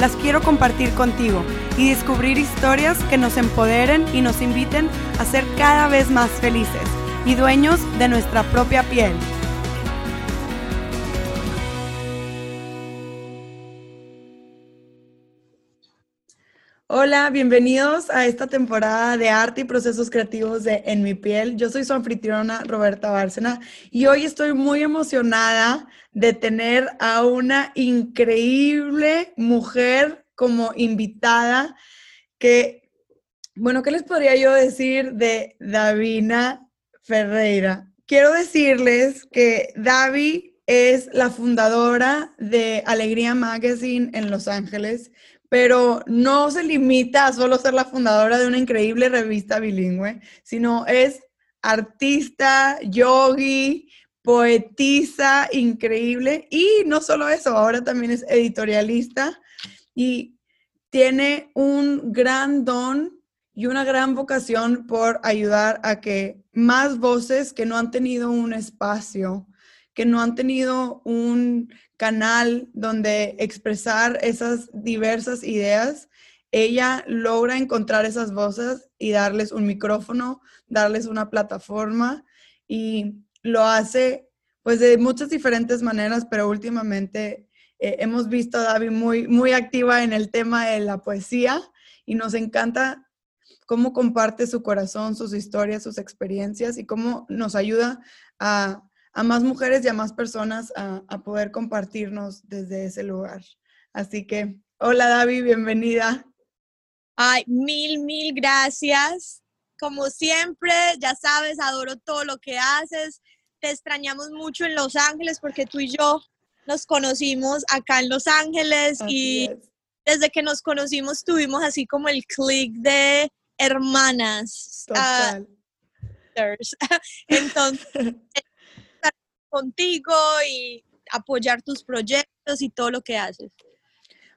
las quiero compartir contigo y descubrir historias que nos empoderen y nos inviten a ser cada vez más felices y dueños de nuestra propia piel. Hola, bienvenidos a esta temporada de arte y procesos creativos de En mi piel. Yo soy su anfitriona Roberta Bárcena y hoy estoy muy emocionada de tener a una increíble mujer como invitada que, bueno, ¿qué les podría yo decir de Davina Ferreira? Quiero decirles que Davi es la fundadora de Alegría Magazine en Los Ángeles pero no se limita a solo ser la fundadora de una increíble revista bilingüe, sino es artista, yogi, poetisa increíble. Y no solo eso, ahora también es editorialista y tiene un gran don y una gran vocación por ayudar a que más voces que no han tenido un espacio, que no han tenido un canal donde expresar esas diversas ideas, ella logra encontrar esas voces y darles un micrófono, darles una plataforma y lo hace pues de muchas diferentes maneras, pero últimamente eh, hemos visto a Davi muy, muy activa en el tema de la poesía y nos encanta cómo comparte su corazón, sus historias, sus experiencias y cómo nos ayuda a a más mujeres y a más personas a, poder compartirnos desde ese lugar. Así que, hola David, bienvenida. Ay, mil, mil gracias. Como siempre, ya sabes, adoro todo lo que haces. Te extrañamos mucho en Los Ángeles porque tú y yo nos conocimos acá en Los Ángeles y desde que nos conocimos tuvimos así como el click de hermanas. Ah, entonces, contigo y apoyar tus proyectos y todo lo que haces.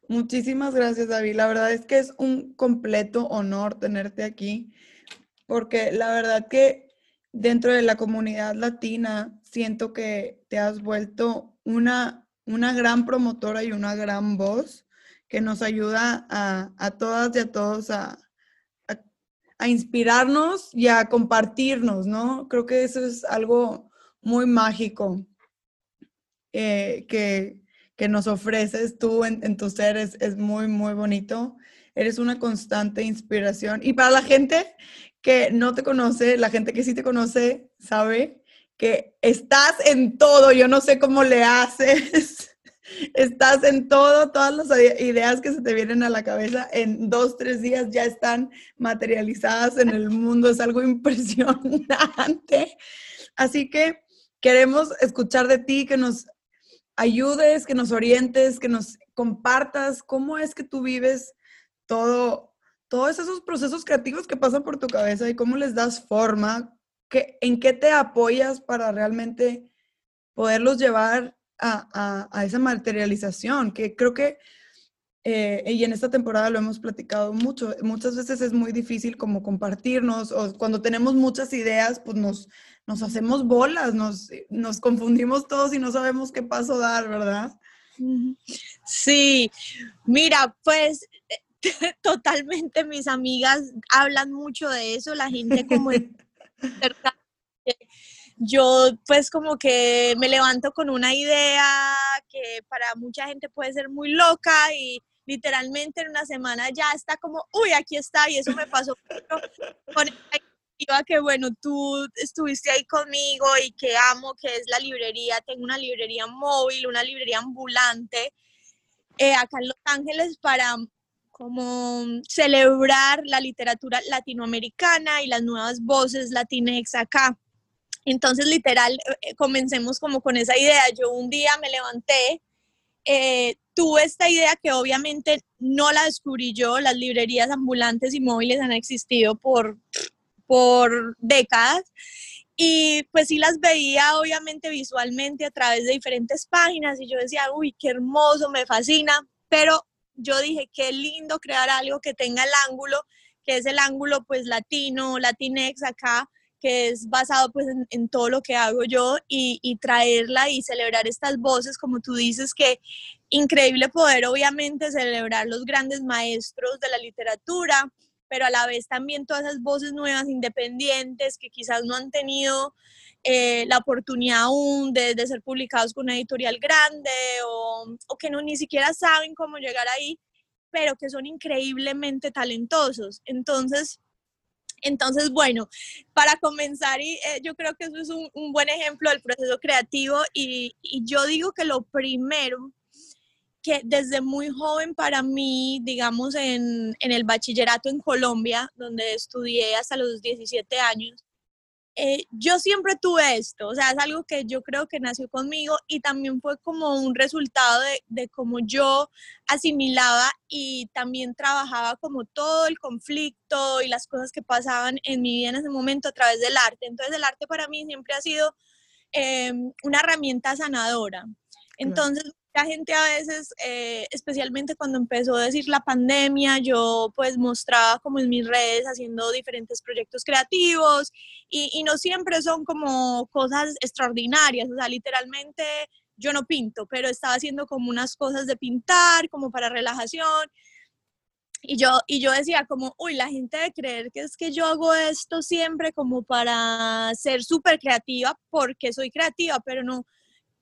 Muchísimas gracias, David. La verdad es que es un completo honor tenerte aquí, porque la verdad que dentro de la comunidad latina siento que te has vuelto una, una gran promotora y una gran voz que nos ayuda a, todas y a todos a, a, a, inspirarnos y a compartirnos, ¿no? Creo que eso es algo muy mágico eh, que, nos ofreces tú en, tus seres es, muy, muy bonito. Eres una constante inspiración. Y para la gente que no te conoce, la gente que sí te conoce, sabe que estás en todo. Yo no sé cómo le haces. Estás en todo, todas las ideas que se te vienen a la cabeza en dos, tres días ya están materializadas en el mundo. Es algo impresionante. Así que Queremos escuchar de ti, que nos ayudes, que nos orientes, que nos compartas cómo es que tú vives todo, todos esos procesos creativos que pasan por tu cabeza y cómo les das forma, que, en qué te apoyas para realmente poderlos llevar a, esa materialización, que creo que, eh, y en esta temporada lo hemos platicado mucho, muchas veces es muy difícil como compartirnos o cuando tenemos muchas ideas, pues nos, nos hacemos bolas, nos, nos confundimos todos y no sabemos qué paso dar, ¿verdad? Sí, mira, pues totalmente mis amigas hablan mucho de eso, la gente como yo pues como que me levanto con una idea que para mucha gente puede ser muy loca y literalmente en una semana ya está como, uy, aquí está y eso me pasó con que bueno, tú estuviste ahí conmigo y que amo, que es la librería, tengo una librería móvil, una librería ambulante eh, acá en Los Ángeles para como celebrar la literatura latinoamericana y las nuevas voces latinex acá. Entonces, literal, eh, comencemos como con esa idea. Yo un día me levanté, eh, tuve esta idea que obviamente no la descubrí yo, las librerías ambulantes y móviles han existido por, por décadas. Y pues sí las veía obviamente visualmente a través de diferentes páginas y yo decía, uy, qué hermoso, me fascina, pero yo dije, qué lindo crear algo que tenga el ángulo, que es el ángulo pues latino, latinex acá, que es basado pues en, todo lo que hago yo y, y, traerla y celebrar estas voces, como tú dices, que increíble poder obviamente celebrar los grandes maestros de la literatura, pero a la vez también todas esas voces nuevas, independientes, que quizás no han tenido eh, la oportunidad aún de, ser publicados con una editorial grande o, que no ni siquiera saben cómo llegar ahí, pero que son increíblemente talentosos. Entonces, entonces, bueno, para comenzar, y, eh, yo creo que eso es un, un, buen ejemplo del proceso creativo y, y yo digo que lo primero que desde muy joven para mí, digamos, en, en, el bachillerato en Colombia, donde estudié hasta los 17 años, eh, yo siempre tuve esto, o sea, es algo que yo creo que nació conmigo y también fue como un resultado de, de cómo yo asimilaba y también trabajaba como todo el conflicto y las cosas que pasaban en mi vida en ese momento a través del arte. Entonces el arte para mí siempre ha sido eh, una herramienta sanadora. Entonces, la gente a veces, eh, especialmente cuando empezó a decir la pandemia, yo pues mostraba como en mis redes haciendo diferentes proyectos creativos y, y, no siempre son como cosas extraordinarias, o sea, literalmente yo no pinto, pero estaba haciendo como unas cosas de pintar, como para relajación. Y yo, y yo decía como, uy, la gente debe creer que es que yo hago esto siempre como para ser súper creativa, porque soy creativa, pero no,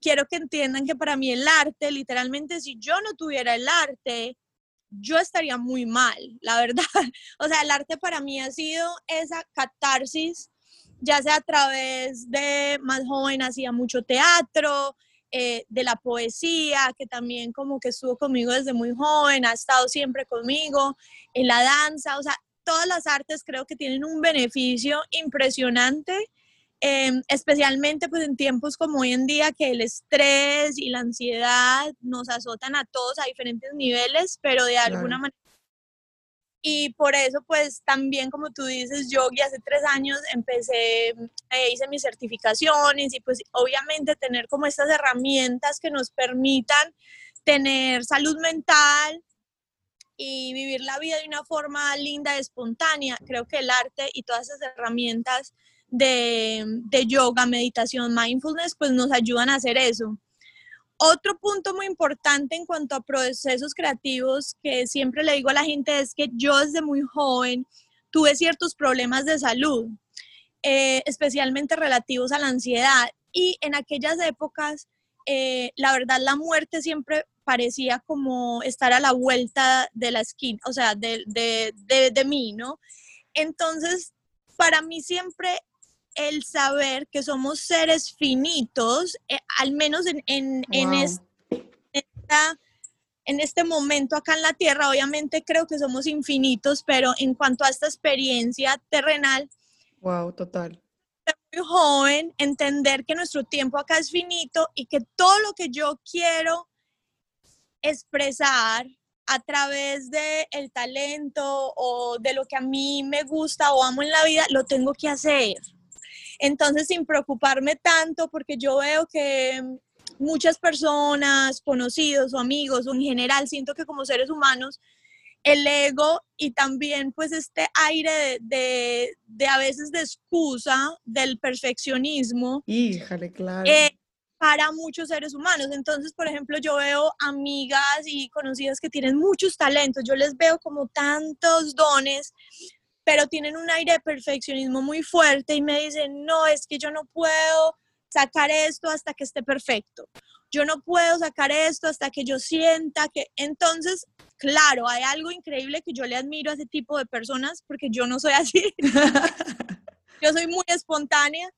quiero que entiendan que para mí el arte, literalmente, si yo no tuviera el arte, yo estaría muy mal, la verdad. O sea, el arte para mí ha sido esa catarsis, ya sea a través de más joven hacía mucho teatro, eh, de la poesía, que también como que estuvo conmigo desde muy joven, ha estado siempre conmigo, en la danza, o sea, todas las artes creo que tienen un beneficio impresionante Em, especialmente pues en tiempos como hoy en día que el estrés y la ansiedad nos azotan a todos a diferentes niveles, pero de alguna manera. Y por eso pues también como tú dices, yo y hace tres años empecé, eh, hice mis certificaciones y pues obviamente tener como estas herramientas que nos permitan tener salud mental, y vivir la vida de una forma linda, espontánea. Creo que el arte y todas esas herramientas de, de yoga, meditación, mindfulness, pues nos ayudan a hacer eso. Otro punto muy importante en cuanto a procesos creativos que siempre le digo a la gente es que yo desde muy joven tuve ciertos problemas de salud, eh, especialmente relativos a la ansiedad. Y en aquellas épocas, eh, la verdad, la muerte siempre parecía como estar a la vuelta de la esquina, o sea, de, de, de, de mí, ¿no? Entonces, para mí siempre el saber que somos seres finitos, eh, al menos en, en, en, esta, en, este momento acá en la Tierra, obviamente creo que somos infinitos, pero en cuanto a esta experiencia terrenal, wow, total. Muy joven, entender que nuestro tiempo acá es finito y que todo lo que yo quiero expresar a través de el talento o de lo que a mí me gusta o amo en la vida, lo tengo que hacer. Entonces, sin preocuparme tanto, porque yo veo que muchas personas, conocidos o amigos, o en general, siento que como seres humanos, el ego y también pues este aire de, de, a veces de excusa del perfeccionismo. Híjale, claro. Eh, para muchos seres humanos. Entonces, por ejemplo, yo veo amigas y conocidas que tienen muchos talentos, yo les veo como tantos dones, pero tienen un aire de perfeccionismo muy fuerte y me dicen, no, es que yo no puedo sacar esto hasta que esté perfecto. Yo no puedo sacar esto hasta que yo sienta que... Entonces, claro, hay algo increíble que yo le admiro a ese tipo de personas porque yo no soy así. yo soy muy espontánea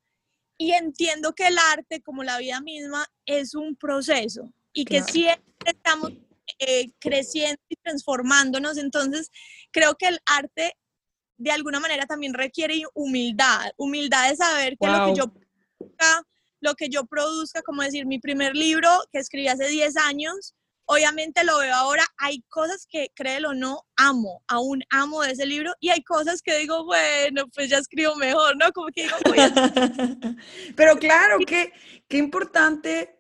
y entiendo que el arte, como la vida misma, es un proceso y que siempre estamos eh, creciendo y transformándonos. Entonces, creo que el arte de alguna manera también requiere humildad, humildad de saber que lo que yo produzca, lo que yo produzca, como decir, mi primer libro que escribí hace 10 años, obviamente lo veo ahora, hay cosas que, créelo o no, amo, aún amo de ese libro y hay cosas que digo, bueno, pues ya escribo mejor, ¿no? Como que digo, voy a... Pero claro, qué, qué importante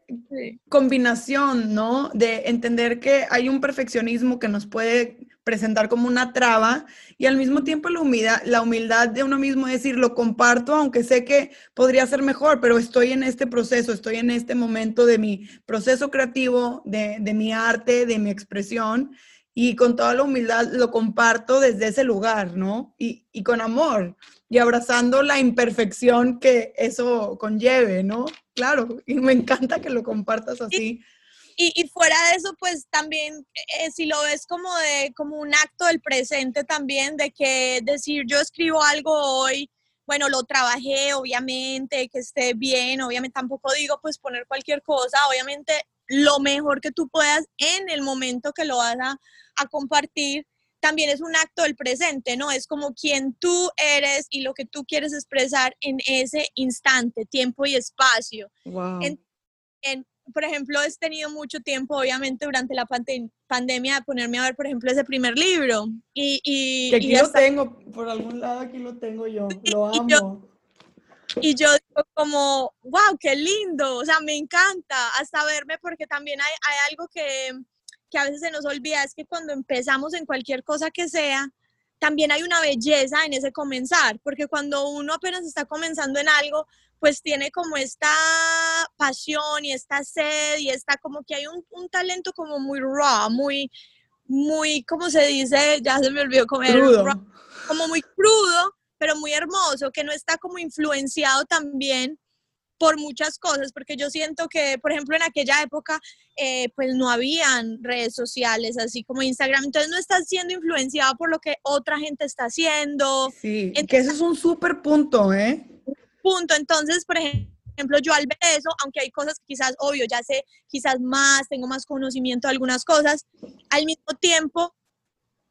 combinación, ¿no? De entender que hay un perfeccionismo que nos puede presentar como una traba y al mismo tiempo la humildad, la humildad de uno mismo decir, lo comparto, aunque sé que podría ser mejor, pero estoy en este proceso, estoy en este momento de mi proceso creativo, de, de mi arte, de mi expresión y con toda la humildad lo comparto desde ese lugar, ¿no? Y, y con amor y abrazando la imperfección que eso conlleve, ¿no? Claro, y me encanta que lo compartas así. Y, y, fuera de eso, pues también, eh, si lo ves como, de, como un acto del presente también, de que decir yo escribo algo hoy, bueno, lo trabajé, obviamente, que esté bien, obviamente tampoco digo pues poner cualquier cosa, obviamente lo mejor que tú puedas en el momento que lo vas a, a compartir, también es un acto del presente, ¿no? Es como quien tú eres y lo que tú quieres expresar en ese instante, tiempo y espacio. Wow. En, por ejemplo, he tenido mucho tiempo, obviamente, durante la pandemia, de ponerme a ver, por ejemplo, ese primer libro. Y, y que aquí lo tengo, por algún lado aquí lo tengo yo, lo amo. Y yo, y yo digo como, wow, qué lindo, o sea, me encanta hasta verme porque también hay, hay algo que, que a veces se nos olvida, es que cuando empezamos en cualquier cosa que sea, también hay una belleza en ese comenzar, porque cuando uno apenas está comenzando en algo, pues tiene como esta pasión y esta sed y está como que hay un, un talento como muy raw, muy, muy, ¿cómo se dice? Ya se me olvidó comer. como muy crudo, pero muy hermoso, que no está como influenciado también por muchas cosas, porque yo siento que, por ejemplo, en aquella época, eh, pues no habían redes sociales así como Instagram, entonces no estás siendo influenciado por lo que otra gente está haciendo. Sí, que eso es un súper punto, ¿eh? Punto. Entonces, por ejemplo, yo al ver eso, aunque hay cosas que quizás, obvio, ya sé quizás más, tengo más conocimiento de algunas cosas, al mismo tiempo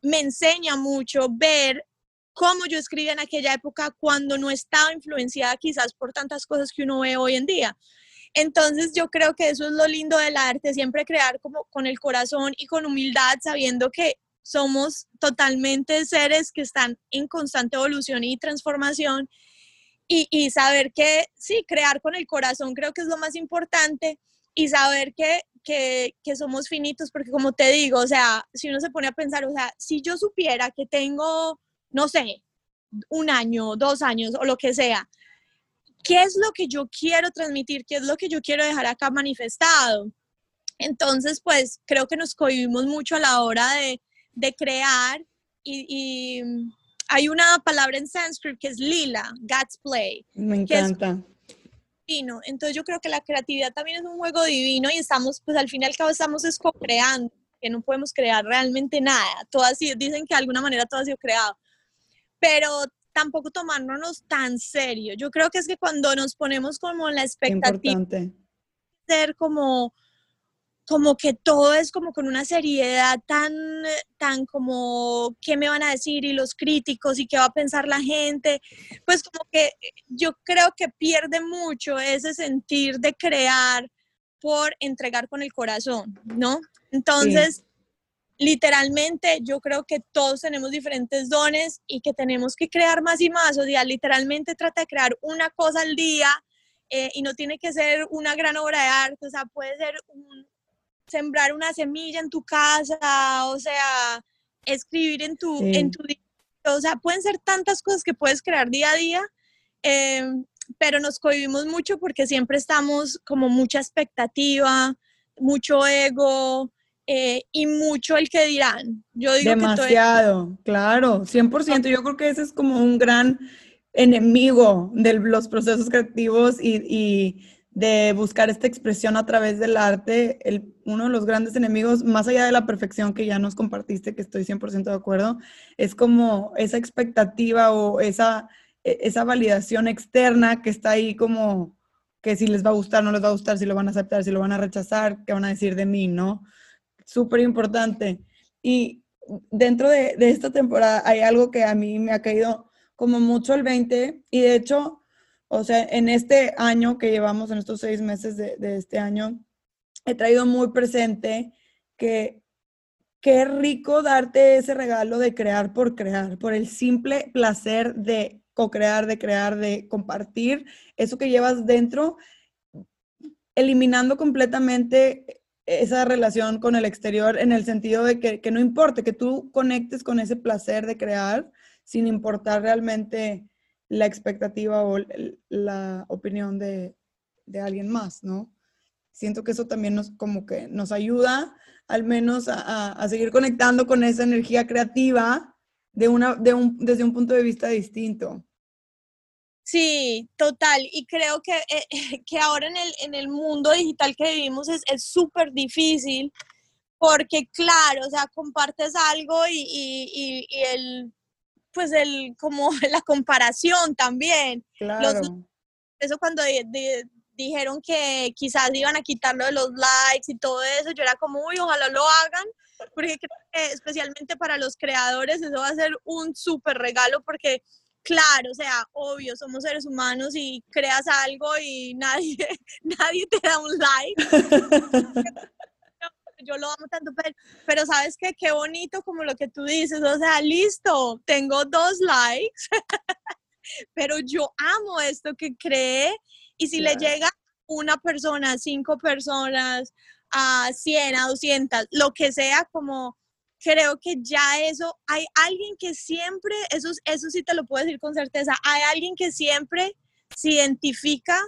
me enseña mucho ver cómo yo escribía en aquella época cuando no estaba influenciada quizás por tantas cosas que uno ve hoy en día. Entonces yo creo que eso es lo lindo del arte, siempre crear como con el corazón y con humildad, sabiendo que somos totalmente seres que están en constante evolución y transformación y, saber que sí, crear con el corazón creo que es lo más importante y saber que, que, que, somos finitos, porque como te digo, o sea, si uno se pone a pensar, o sea, si yo supiera que tengo, no sé, un año, dos años o lo que sea, ¿qué es lo que yo quiero transmitir? ¿Qué es lo que yo quiero dejar acá manifestado? Entonces, pues creo que nos cohibimos mucho a la hora de, de crear y, y hay una palabra en sánscrito que es lila, God's play. Me encanta. divino. Entonces yo creo que la creatividad también es un juego divino y estamos, pues al fin y al cabo estamos co-creando, que no podemos crear realmente nada. Todo dicen que de alguna manera todo ha sido creado. Pero tampoco tomárnoslo tan serio. Yo creo que es que cuando nos ponemos como la expectativa de ser como como que todo es como con una seriedad tan, tan como, ¿qué me van a decir? Y los críticos y qué va a pensar la gente. Pues como que yo creo que pierde mucho ese sentir de crear por entregar con el corazón, ¿no? Entonces, literalmente yo creo que todos tenemos diferentes dones y que tenemos que crear más y más. O sea, literalmente trata de crear una cosa al día. Eh, y no tiene que ser una gran obra de arte, o sea, puede ser un, sembrar una semilla en tu casa, o sea, escribir en tu, en tu o sea, pueden ser tantas cosas que puedes crear día a día, em, pero nos cohibimos mucho porque siempre estamos como mucha expectativa, mucho ego eh, y mucho el que dirán. Yo digo Demasiado, claro, 100%. Yo creo que ese es como un gran enemigo de los procesos creativos y de buscar esta expresión a través del arte, el, uno de los grandes enemigos, más allá de la perfección que ya nos compartiste, que estoy 100% de acuerdo, es como esa expectativa o esa, e, esa validación externa que está ahí como que si les va a gustar, no les va a gustar, si lo van a aceptar, si lo van a rechazar, qué van a decir de mí, ¿no? Súper importante. Y dentro de, de esta temporada hay algo que a mí me ha caído como mucho el 20 y de hecho o sea, en este año que llevamos, en estos seis meses de, este año, he traído muy presente que qué rico darte ese regalo de crear por crear, por el simple placer de co-crear, de crear, de compartir eso que llevas dentro, eliminando completamente esa relación con el exterior en el sentido de que, no importe, que tú conectes con ese placer de crear sin importar realmente la expectativa o la opinión de, alguien más, ¿no? Siento que eso también nos, como que nos ayuda al menos a, seguir conectando con esa energía creativa de una, de un, desde un punto de vista distinto. Sí, total. Y creo que, eh, que ahora en el, en el mundo digital que vivimos es súper difícil porque, claro, o sea, compartes algo y, y, y, el, pues el, como la comparación también. Claro. eso cuando dijeron que quizás iban a quitarlo de los likes y todo eso, yo era como, uy, ojalá lo hagan, porque especialmente para los creadores eso va a ser un súper regalo porque, claro, o sea, obvio, somos seres humanos y creas algo y nadie, nadie te da un like. yo lo amo tanto, pero, pero sabes que qué bonito como lo que tú dices, o sea, listo, tengo dos likes, pero yo amo esto que cree y si le llega una persona, cinco personas, a 100, a 200, lo que sea, como creo que ya eso, hay alguien que siempre, eso, eso sí te lo puedo decir con certeza, hay alguien que siempre se identifica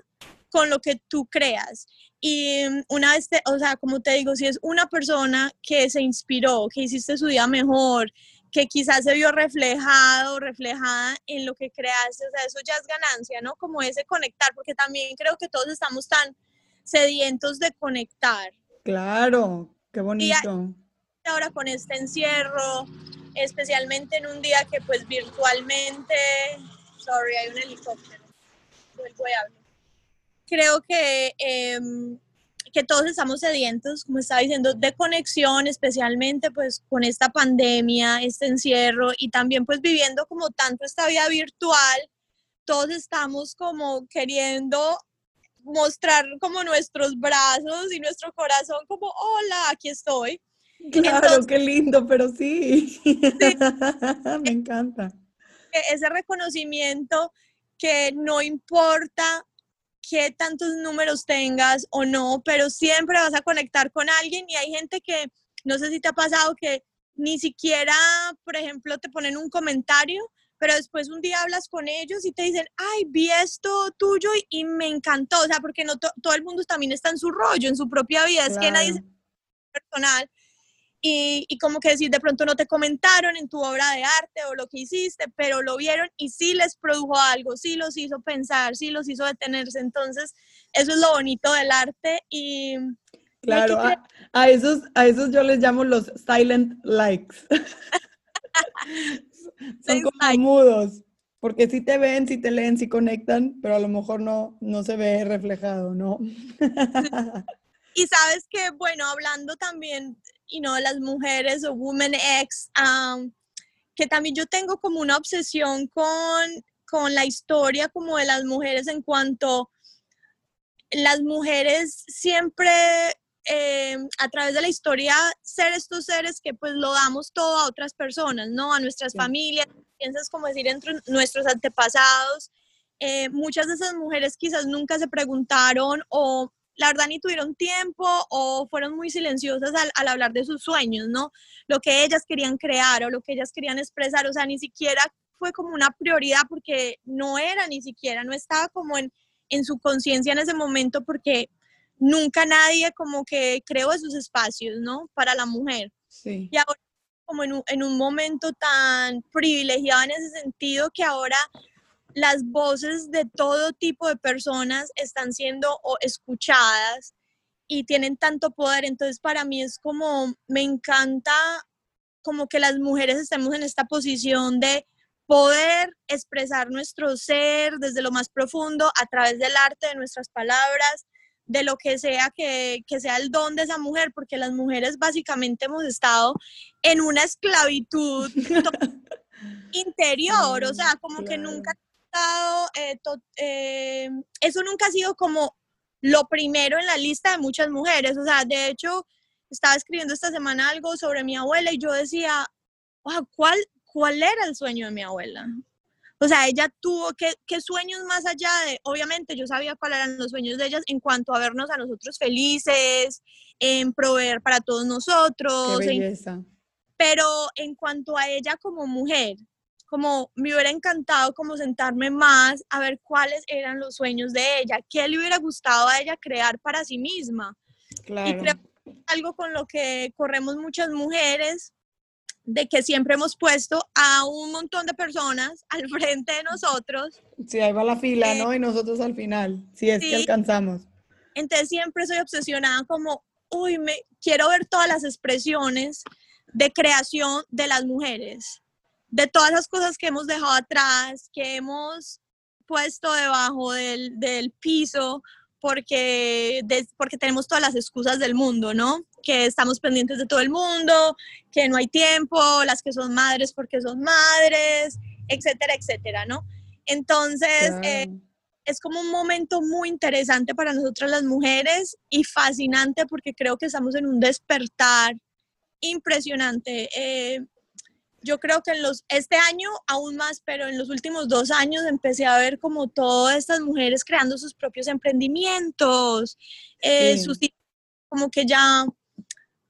con lo que tú creas. Y una vez, o sea, como te digo, si es una persona que se inspiró, que hiciste su día mejor, que quizás se vio reflejado, reflejada en lo que creaste, o sea, eso ya es ganancia, ¿no? Como ese conectar, porque también creo que todos estamos tan sedientos de conectar. Claro, qué bonito. Y ahora con este encierro, especialmente en un día que pues virtualmente, sorry, hay un helicóptero, vuelvo a hablar. Creo que em, que todos estamos sedientos, como estaba diciendo, de conexión, especialmente pues con esta pandemia, este encierro y también pues viviendo como tanto esta vida virtual, todos estamos como queriendo mostrar como nuestros brazos y nuestro corazón como, hola, aquí estoy. Claro, qué lindo, pero sí. Me encanta. E-, ese reconocimiento que no importa qué tantos números tengas o no, pero siempre vas a conectar con alguien y hay gente que, no sé si te ha pasado que ni siquiera, por ejemplo, te ponen un comentario, pero después un día hablas con ellos y te dicen, ay, vi esto tuyo y, me encantó, o sea, porque no todo el mundo también está en su rollo, en su propia vida, es que nadie es personal y, como que decir, de pronto no te comentaron en tu obra de arte o lo que hiciste, pero lo vieron y sí les produjo algo, sí los hizo pensar, sí los hizo detenerse. Entonces, eso es lo bonito del arte y... Claro, a, esos, a esos yo les llamo los silent likes. Son como mudos, porque sí te ven, sí te leen, sí conectan, pero a lo mejor no, no se ve reflejado, ¿no? y sabes que, bueno, hablando también y no las mujeres o Women X, que también yo tengo como una obsesión con, con la historia como de las mujeres en cuanto las mujeres siempre eh, a través de la historia ser estos seres que pues lo damos todo a otras personas, ¿no? A nuestras familias, piensas como decir entre nuestros antepasados. Eh, muchas de esas mujeres quizás nunca se preguntaron o la verdad ni tuvieron tiempo o fueron muy silenciosas al, hablar de sus sueños, ¿no? Lo que ellas querían crear o lo que ellas querían expresar, o sea, ni siquiera fue como una prioridad porque no era ni siquiera, no estaba como en, en su conciencia en ese momento porque nunca nadie como que creó esos espacios, ¿no? Para la mujer. Sí. Y ahora como en un, en un momento tan privilegiado en ese sentido que ahora las voces de todo tipo de personas están siendo escuchadas y tienen tanto poder. Entonces, para mí es como, me encanta como que las mujeres estemos en esta posición de poder expresar nuestro ser desde lo más profundo a través del arte, de nuestras palabras, de lo que sea que, que, sea el don de esa mujer, porque las mujeres básicamente hemos estado en una esclavitud interior, o sea, como que nunca eh, eh, eso nunca ha sido como lo primero en la lista de muchas mujeres. O sea, de hecho, estaba escribiendo esta semana algo sobre mi abuela y yo decía, ¿cuál, ¿cuál era el sueño de mi abuela? O sea, ella tuvo, ¿qué, ¿qué, sueños más allá de, obviamente yo sabía cuáles eran los sueños de ellas en cuanto a vernos a nosotros felices, en proveer para todos nosotros. Qué belleza. pero en cuanto a ella como mujer, como me hubiera encantado como sentarme más a ver cuáles eran los sueños de ella, qué le hubiera gustado a ella crear para sí misma. Claro. Y creo que es algo con lo que corremos muchas mujeres, de que siempre hemos puesto a un montón de personas al frente de nosotros. Sí, ahí va la fila, ¿no? Y nosotros al final, si es que alcanzamos. Entonces siempre soy obsesionada como, uy, me quiero ver todas las expresiones de creación de las mujeres, de todas las cosas que hemos dejado atrás, que hemos puesto debajo del, del piso porque, porque tenemos todas las excusas del mundo, ¿no? Que estamos pendientes de todo el mundo, que no hay tiempo, las que son madres porque son madres, etcétera, etcétera, ¿no? Entonces, eh, es como un momento muy interesante para nosotras las mujeres y fascinante porque creo que estamos en un despertar impresionante. Eh, yo creo que en los, este año aún más, pero en los últimos dos años empecé a ver como todas estas mujeres creando sus propios emprendimientos, eh, sus, como que ya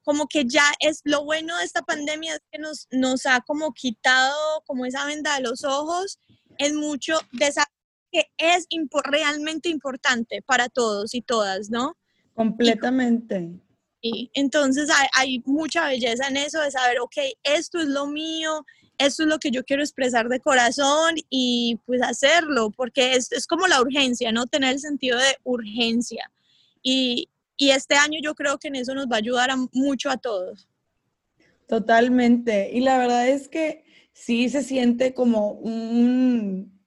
como que ya es lo bueno de esta pandemia es que nos, nos ha como quitado como esa venda de los ojos en mucho de esa que es realmente importante para todos y todas, ¿no? Completamente. Y entonces hay, mucha belleza en eso de saber, ok, esto es lo mío, esto es lo que yo quiero expresar de corazón y pues hacerlo, porque es, es como la urgencia, ¿no? Tener el sentido de urgencia. Y, y este año yo creo que en eso nos va a ayudar mucho a todos. Totalmente. Y la verdad es que sí se siente como un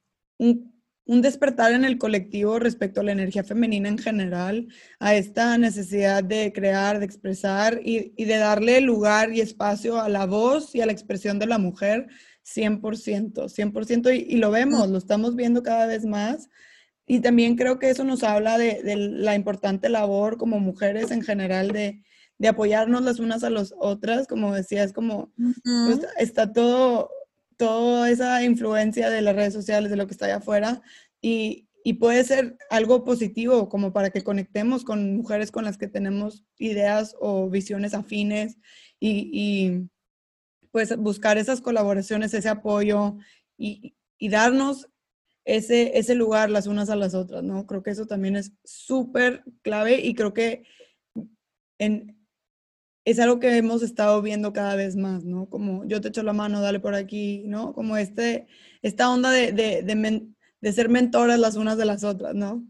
un despertar en el colectivo respecto a la energía femenina en general, a esta necesidad de crear, de expresar y, de darle lugar y espacio a la voz y a la expresión de la mujer 100%, 100%, y, y lo vemos, lo estamos viendo cada vez más. Y también creo que eso nos habla de, la importante labor como mujeres en general de, apoyarnos las unas a las otras, como decías, como pues, está todo toda esa influencia de las redes sociales, de lo que está allá afuera, y, puede ser algo positivo como para que conectemos con mujeres con las que tenemos ideas o visiones afines y, pues buscar esas colaboraciones, ese apoyo y, darnos ese, ese lugar las unas a las otras, ¿no? Creo que eso también es súper clave y creo que en, es algo que hemos estado viendo cada vez más, ¿no? Como yo te echo la mano, dale por aquí, ¿no? Como este, esta onda de, de, ser mentoras las unas de las otras, ¿no?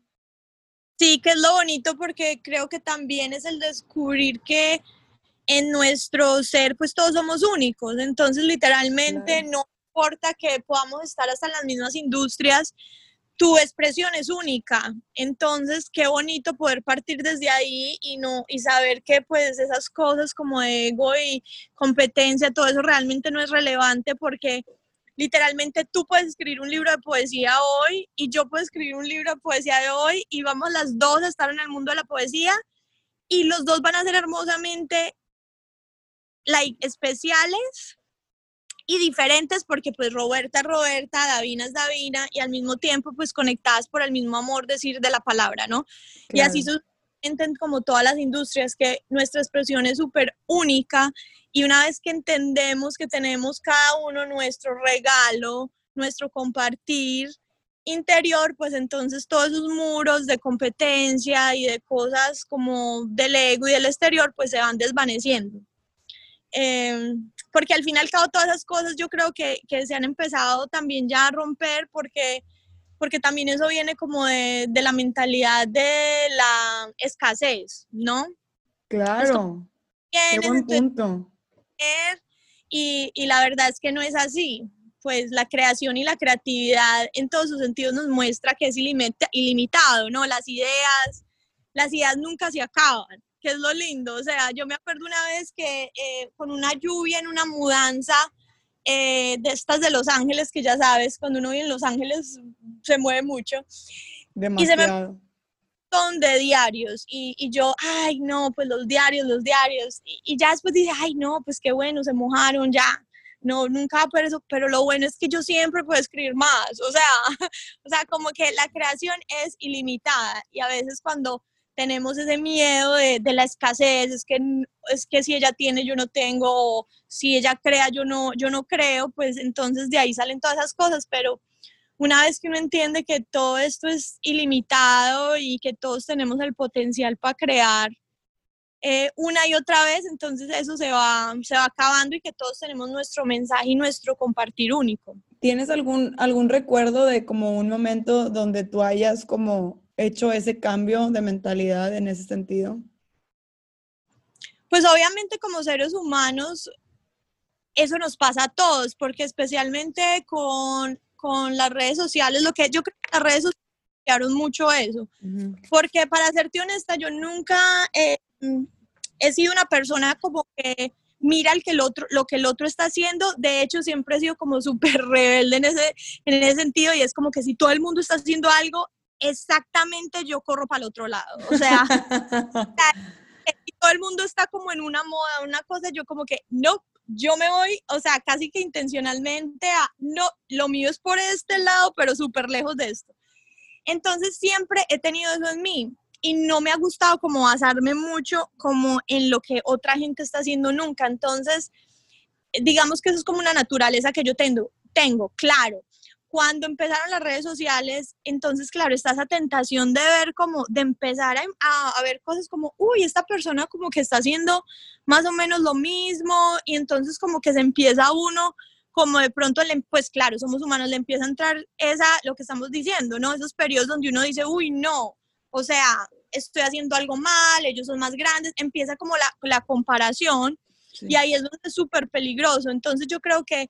Sí, que es lo bonito porque creo que también es el descubrir que en nuestro ser pues todos somos únicos, entonces literalmente no importa que podamos estar hasta en las mismas industrias, tu expresión es única. Entonces, qué bonito poder partir desde ahí y no y saber que pues esas cosas como ego y competencia, todo eso realmente no es relevante porque literalmente tú puedes escribir un libro de poesía hoy y yo puedo escribir un libro de poesía de hoy y vamos las dos a estar en el mundo de la poesía y los dos van a ser hermosamente like, especiales y diferentes porque pues Roberta Roberta, Davina es Davina y al mismo tiempo pues conectadas por el mismo amor decir de la palabra, ¿no? Y así entienden como todas las industrias que nuestra expresión es súper única y una vez que entendemos que tenemos cada uno nuestro regalo, nuestro compartir interior, pues entonces todos esos muros de competencia y de cosas como del ego y del exterior pues se van desvaneciendo. Eh, porque al fin y al cabo todas esas cosas yo creo que, que se han empezado también ya a romper porque, porque también eso viene como de, de la mentalidad de la escasez, ¿no? Claro. Qué buen punto. Y, y la verdad es que no es así pues la creación y la creatividad en todos sus sentidos nos muestra que es ilimitado, ¿no? Las ideas, las ideas nunca se acaban que es lo lindo. O sea, yo me acuerdo una vez que eh, con una lluvia en una mudanza eh, de estas de Los Ángeles, que ya sabes, cuando uno vive en Los Ángeles se mueve mucho. Demasiado. montón de diarios y, y, yo, ay, no, pues los diarios, los diarios. Y, y, ya después dije, ay, no, pues qué bueno, se mojaron ya. No, nunca por eso, pero lo bueno es que yo siempre puedo escribir más. O sea, o sea, como que la creación es ilimitada y a veces cuando tenemos ese miedo de, de, la escasez, es que, es que si ella tiene, yo no tengo, o si ella crea, yo no, yo no creo, pues entonces de ahí salen todas esas cosas, pero una vez que uno entiende que todo esto es ilimitado y que todos tenemos el potencial para crear eh, una y otra vez, entonces eso se va, se va acabando y que todos tenemos nuestro mensaje y nuestro compartir único. ¿Tienes algún, algún recuerdo de como un momento donde tú hayas como hecho ese cambio de mentalidad en ese sentido? Pues obviamente como seres humanos, eso nos pasa a todos, porque especialmente con, con las redes sociales, lo que yo creo que las redes sociales cambiaron mucho eso, uh -huh. porque para serte honesta, yo nunca eh, he sido una persona como que mira el que el otro, lo que el otro está haciendo. De hecho, siempre he sido como súper rebelde en ese, en ese sentido y es como que si todo el mundo está haciendo algo, exactamente yo corro para el otro lado. O sea, todo el mundo está como en una moda, una cosa, yo como que no, yo me voy, o sea, casi que intencionalmente a, no, lo mío es por este lado, pero súper lejos de esto. Entonces siempre he tenido eso en mí y no me ha gustado como basarme mucho como en lo que otra gente está haciendo nunca. Entonces, digamos que eso es como una naturaleza que yo tengo, tengo, claro. Cuando empezaron las redes sociales, entonces, claro, está esa tentación de ver como, de empezar a, a, a, ver cosas como, uy, esta persona como que está haciendo más o menos lo mismo y entonces como que se empieza uno, como de pronto, pues claro, somos humanos, le empieza a entrar esa, lo que estamos diciendo, ¿no? Esos periodos donde uno dice, uy, no, o sea, estoy haciendo algo mal, ellos son más grandes, empieza como la, la comparación sí. y ahí es donde es súper peligroso. Entonces yo creo que,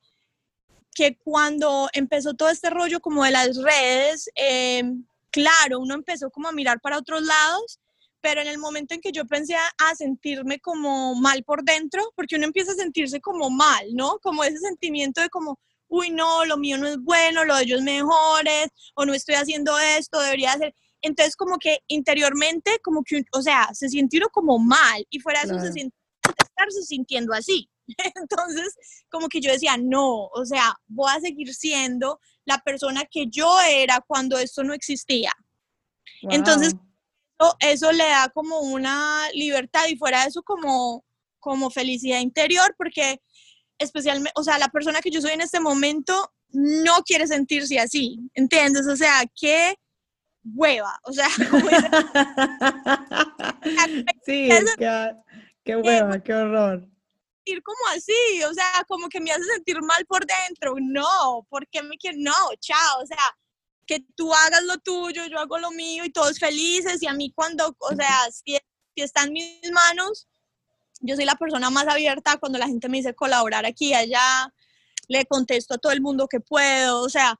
que cuando empezó todo este rollo como de las redes, eh, claro, uno empezó como a mirar para otros lados, pero en el momento en que yo pensé a, a, sentirme como mal por dentro, porque uno empieza a sentirse como mal, ¿no? Como ese sentimiento de como, uy, no, lo mío no es bueno, lo de ellos mejores, o no estoy haciendo esto, debería hacer entonces como que interiormente, como que, o sea, se sintieron como mal y fuera de claro. eso se siente estarse sintiendo así. Entonces, como que yo decía, no, o sea, voy a seguir siendo la persona que yo era cuando esto no existía. Wow. Entonces, eso, eso, le da como una libertad y fuera de eso como, como felicidad interior, porque especialmente, o sea, la persona que yo soy en este momento no quiere sentirse así, ¿entiendes? O sea, que hueva, o sea, como sí, qué, qué hueva, qué horror. Ir como así, o sea, como que me hace sentir mal por dentro, no, porque me quiero, no, chao, o sea, que tú hagas lo tuyo, yo hago lo mío y todos felices y a mí cuando, o sea, si, si está en mis manos, yo soy la persona más abierta cuando la gente me dice colaborar aquí y allá, le contesto a todo el mundo que puedo, o sea,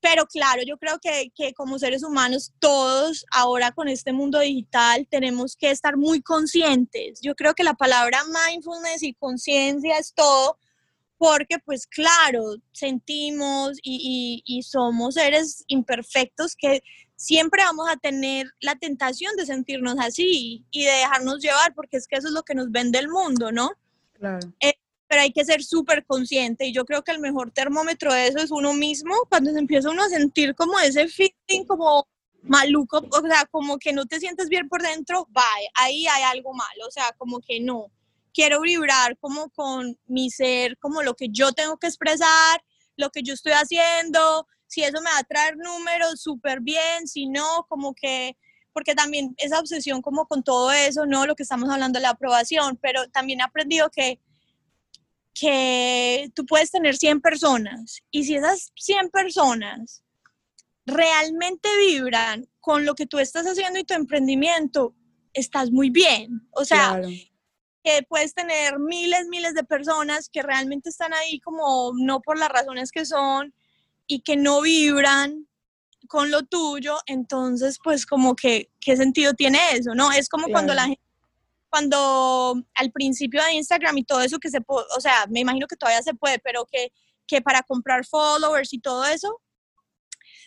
pero claro, yo creo que, que, como seres humanos, todos ahora con este mundo digital tenemos que estar muy conscientes. Yo creo que la palabra mindfulness y conciencia es todo, porque pues claro, sentimos y, y, y, somos seres imperfectos que siempre vamos a tener la tentación de sentirnos así y de dejarnos llevar, porque es que eso es lo que nos vende el mundo, ¿no? Claro. Eh, pero hay que ser súper consciente y yo creo que el mejor termómetro de eso es uno mismo, cuando se empieza uno a sentir como ese feeling como maluco, o sea, como que no te sientes bien por dentro, bye, ahí hay algo malo, o sea, como que no, quiero vibrar como con mi ser, como lo que yo tengo que expresar, lo que yo estoy haciendo, si eso me va a traer números, súper bien, si no, como que porque también esa obsesión como con todo eso, ¿no? Lo que estamos hablando de la aprobación, pero también he aprendido que que tú puedes tener 100 personas y si esas 100 personas realmente vibran con lo que tú estás haciendo y tu emprendimiento, estás muy bien. O sea, claro. que puedes tener miles, miles de personas que realmente están ahí como no por las razones que son y que no vibran con lo tuyo, entonces pues como que, ¿qué sentido tiene eso? ¿No? Es como claro. cuando la gente cuando al principio de Instagram y todo eso que se puede, o sea, me imagino que todavía se puede, pero que, que para comprar followers y todo eso,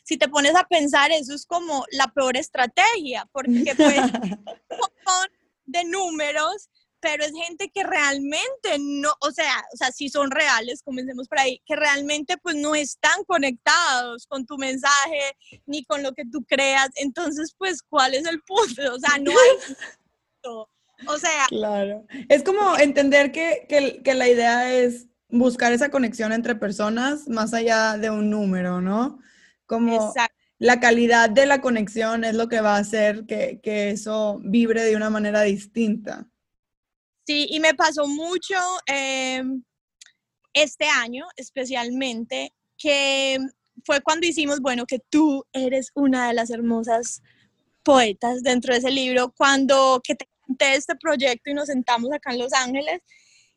si te pones a pensar, eso es como la peor estrategia, porque pues un montón de números, pero es gente que realmente no, o sea, o sea, si son reales, comencemos por ahí, que realmente pues no están conectados con tu mensaje ni con lo que tú creas. Entonces, pues, ¿cuál es el punto? O sea, no hay... O sea... Claro. Es como entender que, que, que la idea es buscar esa conexión entre personas más allá de un número, ¿no? Como la calidad de la conexión es lo que va a hacer que, que, eso vibre de una manera distinta. Sí, y me pasó mucho em, este año especialmente, que fue cuando hicimos, bueno, que tú eres una de las hermosas poetas dentro de ese libro, cuando que te conté este proyecto y nos sentamos acá en Los Ángeles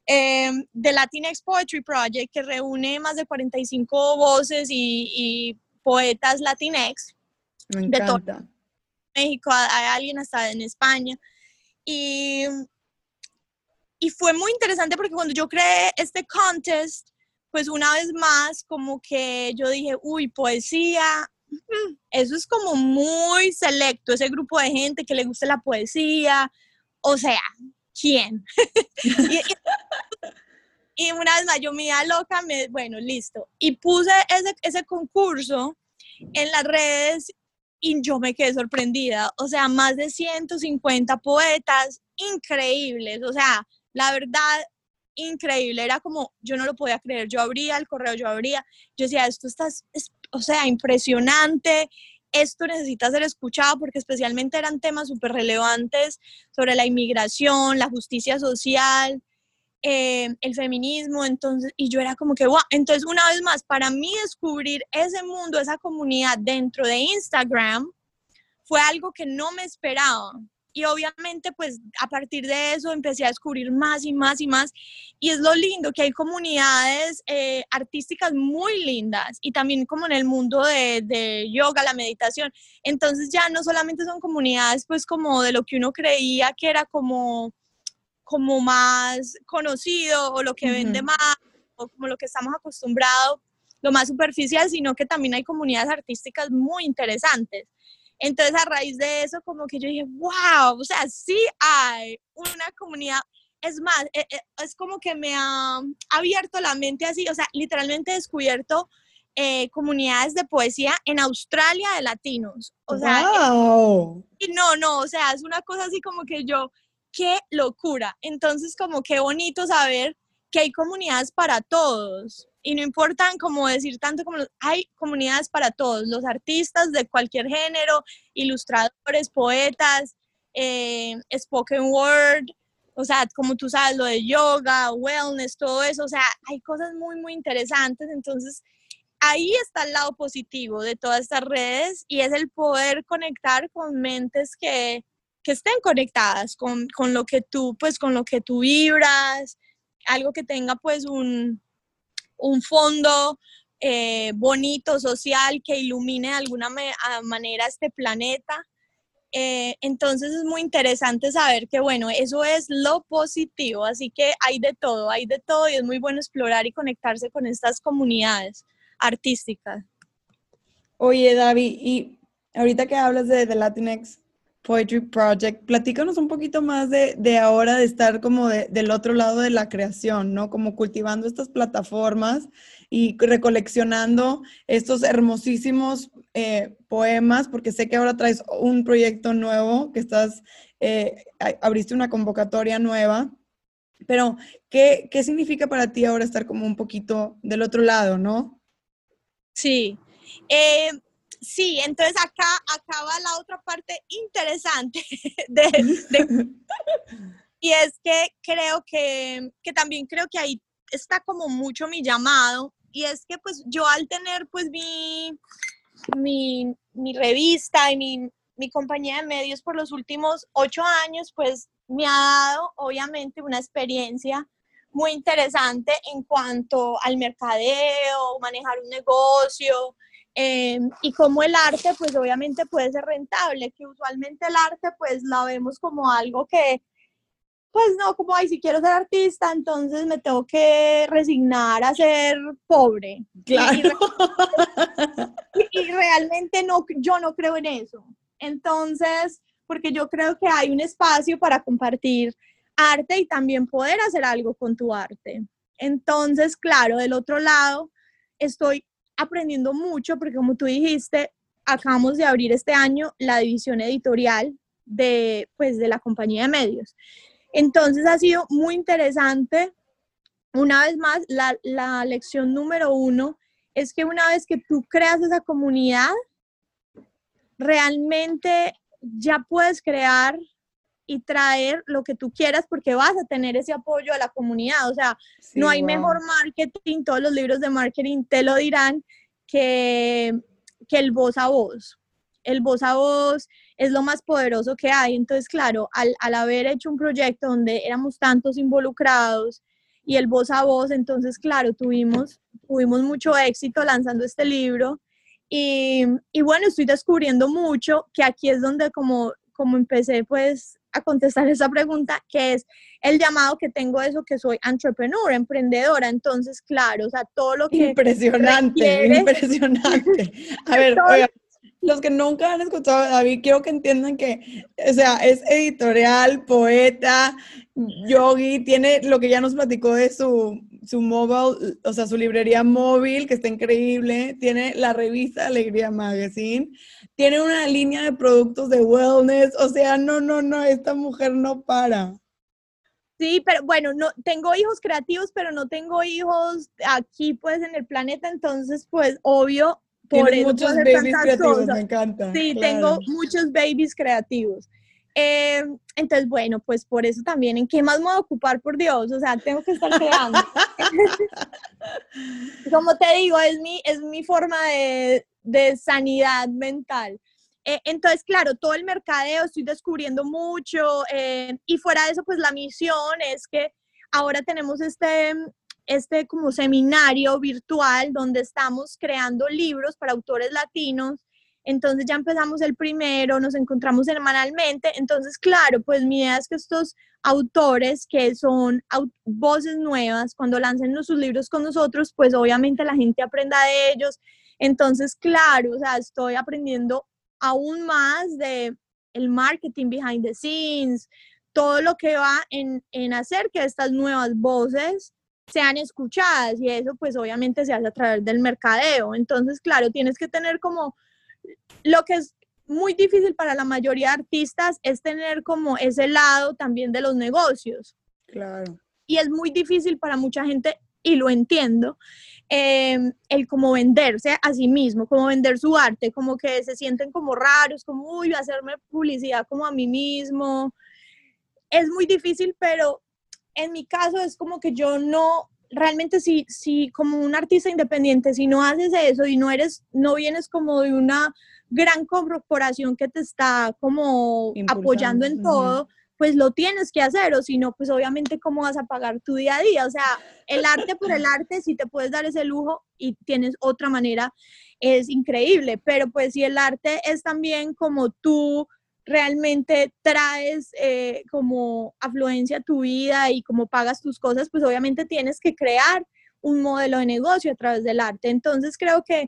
eh, The Latinx Poetry Project, que reúne más de 45 voces y, poetas latinex. Me. De México, hay alguien hasta en España. Y, y fue muy interesante porque cuando yo creé este contest, pues una vez más, como que yo dije, uy, poesía, eso es como muy selecto, ese grupo de gente que le gusta la poesía. O sea, ¿quién? y, una vez más, yo me iba loca, me, bueno, listo. Y puse ese, ese concurso en las redes y yo me quedé sorprendida. O sea, más de 150 poetas increíbles. O sea, la verdad, increíble. Era como, yo no lo podía creer. Yo abría el correo, yo abría. Yo decía, esto está, o sea, impresionante esto necesita ser escuchado porque especialmente eran temas súper relevantes sobre la inmigración, la justicia social, eh, el feminismo, entonces, y yo era como que, wow, entonces una vez más, para mí descubrir ese mundo, esa comunidad dentro de Instagram fue algo que no me esperaba y obviamente pues a partir de eso empecé a descubrir más y más y más y es lo lindo que hay comunidades eh, artísticas muy lindas y también como en el mundo de, de, yoga, la meditación, entonces ya no solamente son comunidades pues como de lo que uno creía que era como como más conocido o lo que vende más o como lo que estamos acostumbrados, lo más superficial, sino que también hay comunidades artísticas muy interesantes. Entonces, a raíz de eso, como que yo dije, wow, o sea, sí hay una comunidad. Es más, e, e, es como que me ha abierto la mente así, o sea, literalmente he descubierto eh, comunidades de poesía en Australia de latinos. O sea, wow. y no, no, o sea, es una cosa así como que yo, qué locura. Entonces, como qué bonito saber que hay comunidades para todos y no importan como decir tanto como hay comunidades para todos, los artistas de cualquier género, ilustradores, poetas, eh, spoken word, o sea, como tú sabes, lo de yoga, wellness, todo eso, o sea, hay cosas muy, muy interesantes, entonces ahí está el lado positivo de todas estas redes y es el poder conectar con mentes que, que estén conectadas con, con lo que tú, pues con lo que tú vibras, algo que tenga pues un, un fondo eh, bonito, social, que ilumine de alguna manera este planeta. Eh, entonces es muy interesante saber que, bueno, eso es lo positivo, así que hay de todo, hay de todo y es muy bueno explorar y conectarse con estas comunidades artísticas. Oye, David, y ahorita que hablas de, de Latinx, Poetry Project. Platícanos un poquito más de, de ahora de estar como del otro lado de la creación, ¿no? Como cultivando estas plataformas y recoleccionando estos hermosísimos eh, poemas, porque sé que ahora traes un proyecto nuevo, que estás, eh, abriste una convocatoria nueva, pero ¿qué, ¿qué significa para ti ahora estar como un poquito del otro lado, no? Sí. Eh, sí, entonces acá acaba la otra parte interesante de, y es que creo que, que también creo que ahí está como mucho mi llamado y es que pues yo al tener pues mi, mi, mi revista y mi, mi compañía de medios por los últimos ocho años pues me ha dado obviamente una experiencia muy interesante en cuanto al mercadeo, manejar un negocio, Em, y como el arte, pues obviamente puede ser rentable, que usualmente el arte, pues la vemos como algo que, pues no, como, ay, si quiero ser artista, entonces me tengo que resignar a ser pobre. Claro. y, realmente no, yo no creo en eso. Entonces, porque yo creo que hay un espacio para compartir arte y también poder hacer algo con tu arte. Entonces, claro, del otro lado, estoy aprendiendo mucho porque como tú dijiste, acabamos de abrir este año la división editorial de, pues, de la compañía de medios. Entonces ha sido muy interesante. Una vez más, la, la lección número uno es que una vez que tú creas esa comunidad, realmente ya puedes crear y traer lo que tú quieras porque vas a tener ese apoyo a la comunidad. O sea, no hay mejor marketing, todos los libros de marketing te lo dirán, que, que el voz a voz. El voz a voz es lo más poderoso que hay. Entonces, claro, al, al haber hecho un proyecto donde éramos tantos involucrados y el voz a voz, entonces, claro, tuvimos, tuvimos mucho éxito lanzando este libro. Y, y, bueno, estoy descubriendo mucho que aquí es donde como, como empecé pues a contestar esa pregunta, que es el llamado que tengo eso, que soy entrepreneur, emprendedora. Entonces, claro, o sea, todo lo que... Impresionante, impresionante. A ver, los que nunca han escuchado a David, quiero que entiendan que, o sea, es editorial, poeta, yogi, tiene lo que ya nos platicó de su, su mobile, o sea, su librería móvil, que está increíble, tiene la revista Alegría Magazine, tiene una línea de productos de wellness, o sea, no, no, no, esta mujer no para. Sí, pero bueno, no tengo hijos creativos, pero no tengo hijos aquí pues en el planeta, entonces pues obvio por muchos babies creativos, me encanta. Sí, tengo muchos babies creativos. Eh, entonces, bueno, pues por eso también, ¿en qué más me voy a ocupar, por Dios? O sea, tengo que estar creando. Como te digo, es mi, es mi forma de, de sanidad mental. Eh, entonces, claro, todo el mercadeo estoy descubriendo mucho eh, y fuera de eso, pues la misión es que ahora tenemos este, este como seminario virtual donde estamos creando libros para autores latinos. Entonces ya empezamos el primero, nos encontramos semanalmente. Entonces, claro, pues mi idea es que estos autores que son voces nuevas, cuando lancen sus libros con nosotros, pues obviamente la gente aprenda de ellos entonces, claro, o sea, estoy aprendiendo aún más de el marketing behind the scenes, todo lo que va en, en hacer que estas nuevas voces sean escuchadas y eso pues obviamente se hace a través del mercadeo. Entonces, claro, tienes que tener como lo que es muy difícil para la mayoría de artistas es tener como ese lado también de los negocios. Claro. Y es muy difícil para mucha gente y lo entiendo. Em, el como venderse a sí mismo, como vender su arte, como que se sienten como raros, como, uy, hacerme publicidad como a mí mismo. Es muy difícil, pero en mi caso es como que yo no, realmente si, si como un artista independiente, si no haces eso y no eres, no vienes como de una gran corporación que te está como apoyando en todo, pues lo tienes que hacer, o si no, pues obviamente cómo vas a pagar tu día a día. O sea, el arte por el arte, si te puedes dar ese lujo y tienes otra manera, es increíble, pero pues si el arte es también como tú realmente traes eh, como afluencia a tu vida y como pagas tus cosas, pues obviamente tienes que crear un modelo de negocio a través del arte. Entonces creo que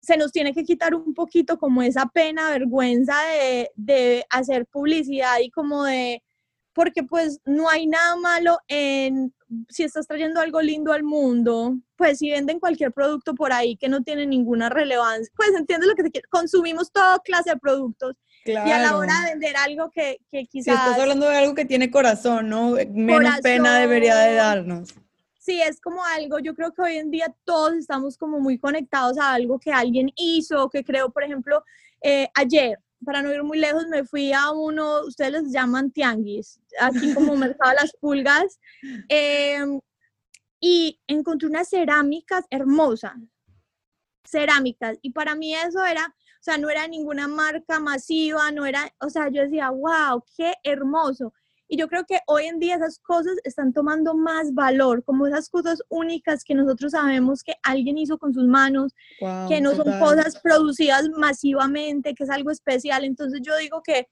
se nos tiene que quitar un poquito como esa pena, vergüenza de, de, hacer publicidad y como de, porque pues no hay nada malo en, si estás trayendo algo lindo al mundo, pues si venden cualquier producto por ahí que no tiene ninguna relevancia, pues entiendes lo que te quiero, consumimos toda clase de productos. Y a la hora de vender algo que, que quizás... Si estás hablando de algo que tiene corazón, ¿no? Menos pena debería de darnos. Sí es como algo, yo creo que hoy en día todos estamos como muy conectados a algo que alguien hizo, que creo, por ejemplo, eh, ayer, para no ir muy lejos, me fui a uno, ustedes les llaman tianguis, aquí como Mercado de las Pulgas, em, y encontré unas cerámicas hermosas, cerámicas, y para mí eso era, o sea, no era ninguna marca masiva, no era, o sea, yo decía, wow, qué hermoso. Y yo creo que hoy en día esas cosas están tomando más valor, como esas cosas únicas que nosotros sabemos que alguien hizo con sus manos, que no son cosas producidas masivamente, que es algo especial. Entonces yo digo que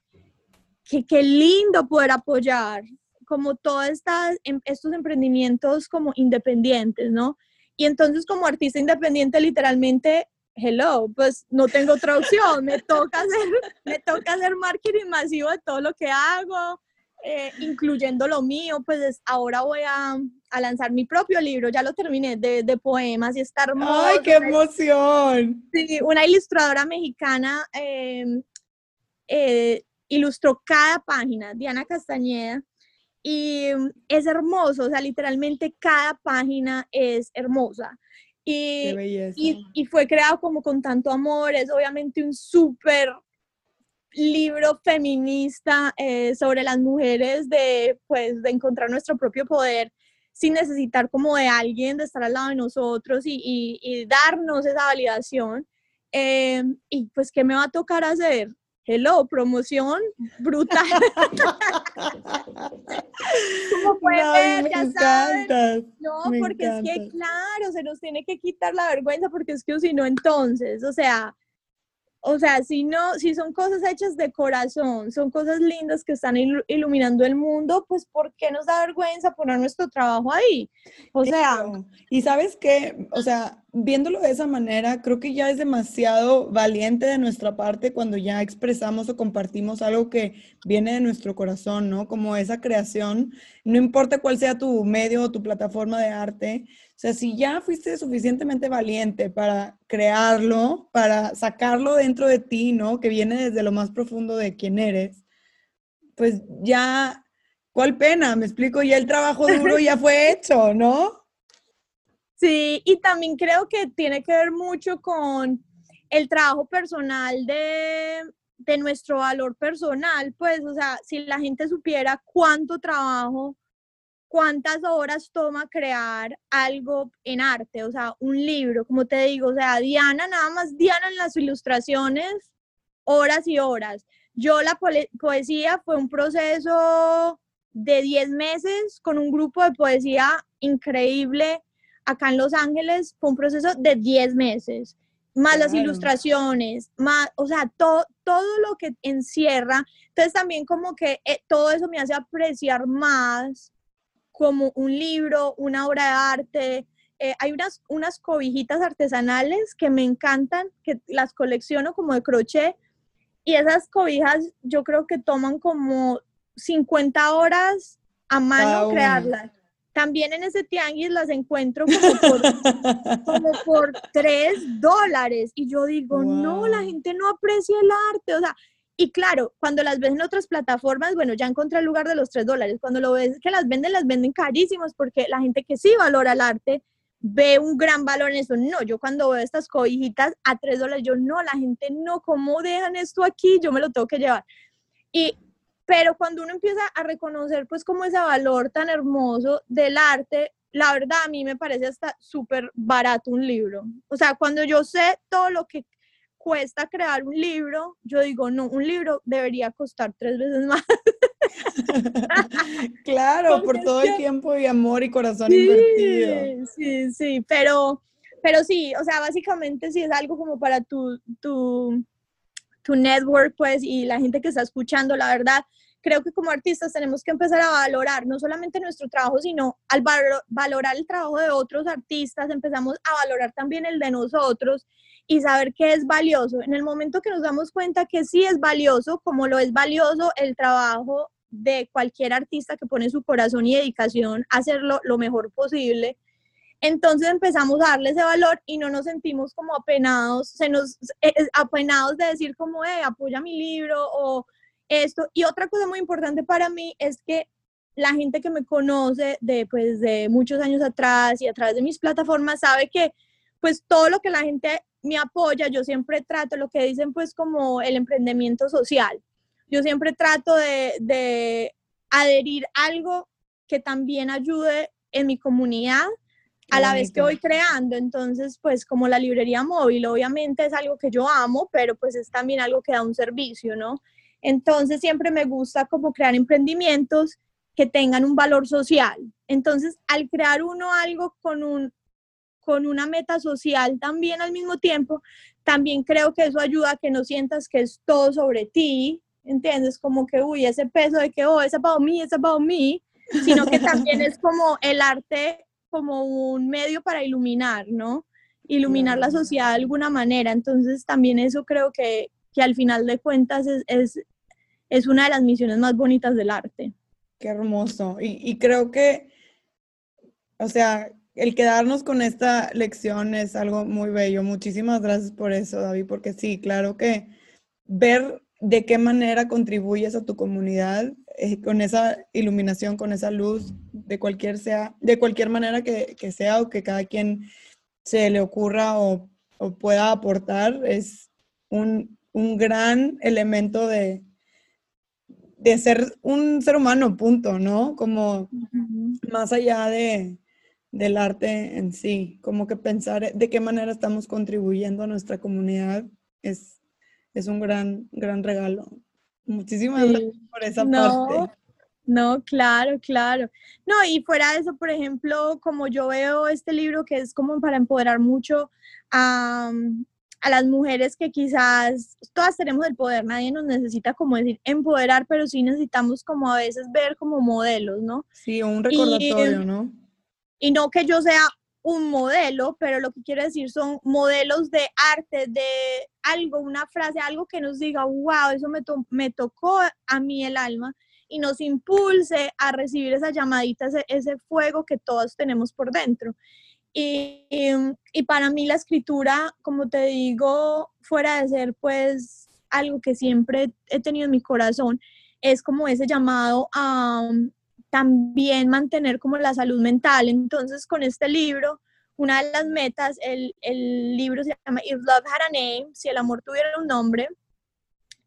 qué lindo poder apoyar como todos em, estos emprendimientos como independientes, ¿no? Y entonces como artista independiente literalmente hello, pues no tengo otra opción, me toca hacer, me toca hacer marketing masivo de todo lo que hago, eh, incluyendo lo mío, pues ahora voy a, a, lanzar mi propio libro, ya lo terminé de, de poemas y está hermoso. ¡Ay, qué emoción! Sí, una ilustradora mexicana em, eh, ilustró cada página, Diana Castañeda, y es hermoso, o sea, literalmente cada página es hermosa. Y, y, y, fue creado como con tanto amor, es obviamente un súper libro feminista eh, sobre las mujeres de, pues, de encontrar nuestro propio poder sin necesitar como de alguien de estar al lado de nosotros y, y, darnos esa validación. Eh, y pues, ¿qué me va a tocar hacer? Hello, promoción brutal. Como pueden ver, ya saben. No, porque es que, claro, se nos tiene que quitar la vergüenza, porque es que si no, entonces, o sea, o sea, si no, si son cosas hechas de corazón, son cosas lindas que están iluminando el mundo, pues ¿por qué nos da vergüenza poner nuestro trabajo ahí? O sea, y sabes qué, o sea, viéndolo de esa manera, creo que ya es demasiado valiente de nuestra parte cuando ya expresamos o compartimos algo que viene de nuestro corazón, ¿no? Como esa creación, no importa cuál sea tu medio o tu plataforma de arte, o sea, si ya fuiste suficientemente valiente para crearlo, para sacarlo dentro de ti, ¿no? Que viene desde lo más profundo de quién eres, pues ya, ¿cuál pena? Me explico, ya el trabajo duro ya fue hecho, ¿no? Sí, y también creo que tiene que ver mucho con el trabajo personal de, de nuestro valor personal, pues, o sea, si la gente supiera cuánto trabajo cuántas horas toma crear algo en arte, o sea, un libro, como te digo, o sea, Diana, nada más Diana en las ilustraciones, horas y horas. Yo la poesía fue un proceso de 10 meses con un grupo de poesía increíble acá en Los Ángeles, fue un proceso de 10 meses, más las ilustraciones, más, o sea, todo, todo lo que encierra. Entonces también como que eh, todo eso me hace apreciar más como un libro, una obra de arte. Eh, hay unas, unas cobijitas artesanales que me encantan, que las colecciono como de crochet. Y esas cobijas yo creo que toman como 50 horas a mano crearlas. También en ese tianguis las encuentro como por, como por 3 dólares. Y yo digo, no, la gente no aprecia el arte. O sea, y claro, cuando las ves en otras plataformas, bueno, ya encontré el lugar de los tres dólares. Cuando lo ves que las venden, las venden carísimas porque la gente que sí valora el arte ve un gran valor en eso. No, yo cuando veo estas cobijitas a tres dólares, yo no, la gente no, ¿cómo dejan esto aquí? Yo me lo tengo que llevar. Y, pero cuando uno empieza a reconocer pues como ese valor tan hermoso del arte, la verdad a mí me parece hasta súper barato un libro. O sea, cuando yo sé todo lo que cuesta crear un libro, yo digo, no, un libro debería costar tres veces más. claro, por todo el tiempo y amor y corazón invertido. Sí, sí, pero, pero sí, o sea, básicamente sí es algo como para tu, tu, tu network, pues, y la gente que está escuchando, la verdad, creo que como artistas tenemos que empezar a valorar no solamente nuestro trabajo, sino al valorar el trabajo de otros artistas, empezamos a valorar también el de nosotros y saber qué es valioso. En el momento que nos damos cuenta que sí es valioso, como lo es valioso el trabajo de cualquier artista que pone su corazón y dedicación a hacerlo lo mejor posible, entonces empezamos a darle ese valor y no nos sentimos como apenados, se nos eh, eh, apenados de decir como, eh, apoya mi libro o esto. Y otra cosa muy importante para mí es que la gente que me conoce de, pues, de muchos años atrás y a través de mis plataformas sabe que pues todo lo que la gente me apoya, yo siempre trato lo que dicen pues como el emprendimiento social. Yo siempre trato de, de adherir algo que también ayude en mi comunidad a la vez que voy creando. Entonces, pues como la librería móvil, obviamente es algo que yo amo, pero pues es también algo que da un servicio, ¿no? Entonces, siempre me gusta como crear emprendimientos que tengan un valor social. Entonces, al crear uno algo con un con una meta social también al mismo tiempo, también creo que eso ayuda a que no sientas que es todo sobre ti, ¿entiendes? Como que, uy, ese peso de que, oh, es para mí, es para mí, sino que también es como el arte como un medio para iluminar, ¿no? iluminar la sociedad de alguna manera. Entonces también eso creo que, que al final de cuentas es, es, es, una de las misiones más bonitas del arte. Qué hermoso. Y, y creo que, o sea, el quedarnos con esta lección es algo muy bello. Muchísimas gracias por eso, David, porque sí, claro que ver de qué manera contribuyes a tu comunidad eh, con esa iluminación, con esa luz, de cualquier, sea, de cualquier manera que, que sea o que cada quien se le ocurra o, o pueda aportar, es un, un, gran elemento de, de ser un ser humano, punto, ¿no? Como más allá de, del arte en sí, como que pensar de qué manera estamos contribuyendo a nuestra comunidad es, es un gran, gran regalo. Muchísimas gracias por esa parte. No, claro, claro. No, y fuera de eso, por ejemplo, como yo veo este libro que es como para empoderar mucho a, a las mujeres que quizás todas tenemos el poder, nadie nos necesita como decir empoderar, pero sí necesitamos como a veces ver como modelos, ¿no? Sí, un recordatorio, ¿no? Y no que yo sea un modelo, pero lo que quiero decir son modelos de arte, de algo, una frase, algo que nos diga, wow, eso me, me tocó a mí el alma y nos impulse a recibir esa llamadita, ese, fuego que todos tenemos por dentro. Y, y, para mí la escritura, como te digo, fuera de ser pues algo que siempre he tenido en mi corazón, es como ese llamado a, también mantener como la salud mental. Entonces, con este libro, una de las metas, el, el libro se llama If Love Had a Name, si el amor tuviera un nombre,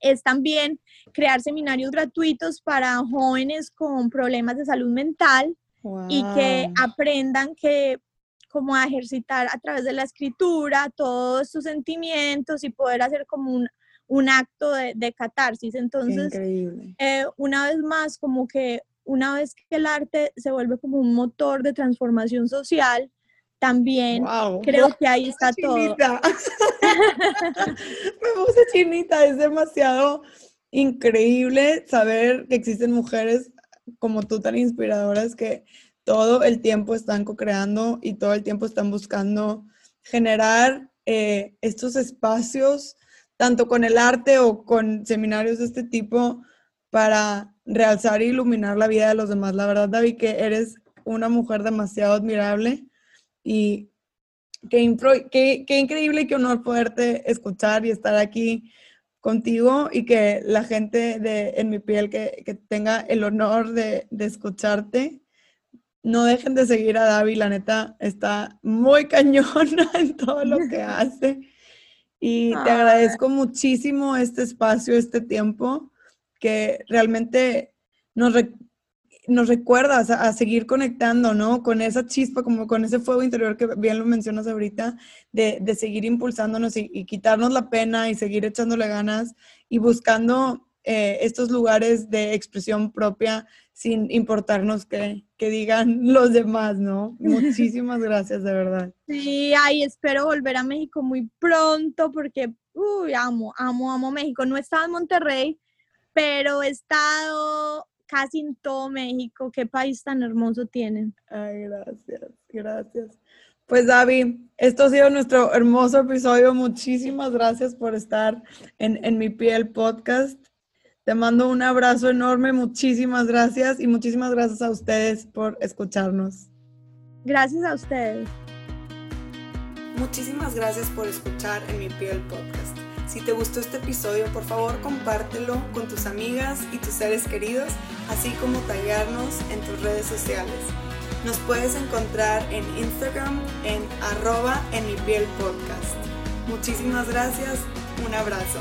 es también crear seminarios gratuitos para jóvenes con problemas de salud mental y que aprendan que como a ejercitar a través de la escritura todos sus sentimientos y poder hacer como un, un acto de, de, catarsis. Entonces, eh, una vez más, como que una vez que el arte se vuelve como un motor de transformación social, también creo que ahí está todo. Me puse chinita, es demasiado increíble saber que existen mujeres como tú tan inspiradoras que todo el tiempo están co-creando y todo el tiempo están buscando generar eh, estos espacios, tanto con el arte o con seminarios de este tipo, para realzar e iluminar la vida de los demás. La verdad, David, que eres una mujer demasiado admirable y qué, qué, qué increíble y qué honor poderte escuchar y estar aquí contigo y que la gente de En mi piel que, que tenga el honor de, de, escucharte. No dejen de seguir a David, la neta está muy cañona en todo lo que hace. Y te agradezco muchísimo este espacio, este tiempo que realmente nos, nos recuerda a, seguir conectando, ¿no? Con esa chispa, como con ese fuego interior que bien lo mencionas ahorita, de, de seguir impulsándonos y, quitarnos la pena y seguir echándole ganas y buscando eh, estos lugares de expresión propia sin importarnos que, que, digan los demás, ¿no? Muchísimas gracias, de verdad. Sí, ay, espero volver a México muy pronto porque, uy, amo, amo, amo México. No estaba en Monterrey, pero he estado casi en todo México. Qué país tan hermoso tienen. Ay, gracias, gracias. Pues David, esto ha sido nuestro hermoso episodio. Muchísimas gracias por estar en, en mi piel podcast. Te mando un abrazo enorme, muchísimas gracias y muchísimas gracias a ustedes por escucharnos. Gracias a ustedes. Muchísimas gracias por escuchar en mi piel podcast. Si te gustó este episodio, por favor compártelo con tus amigas y tus seres queridos, así como tallarnos en tus redes sociales. Nos puedes encontrar en Instagram en arroba en mi podcast. Muchísimas gracias, un abrazo.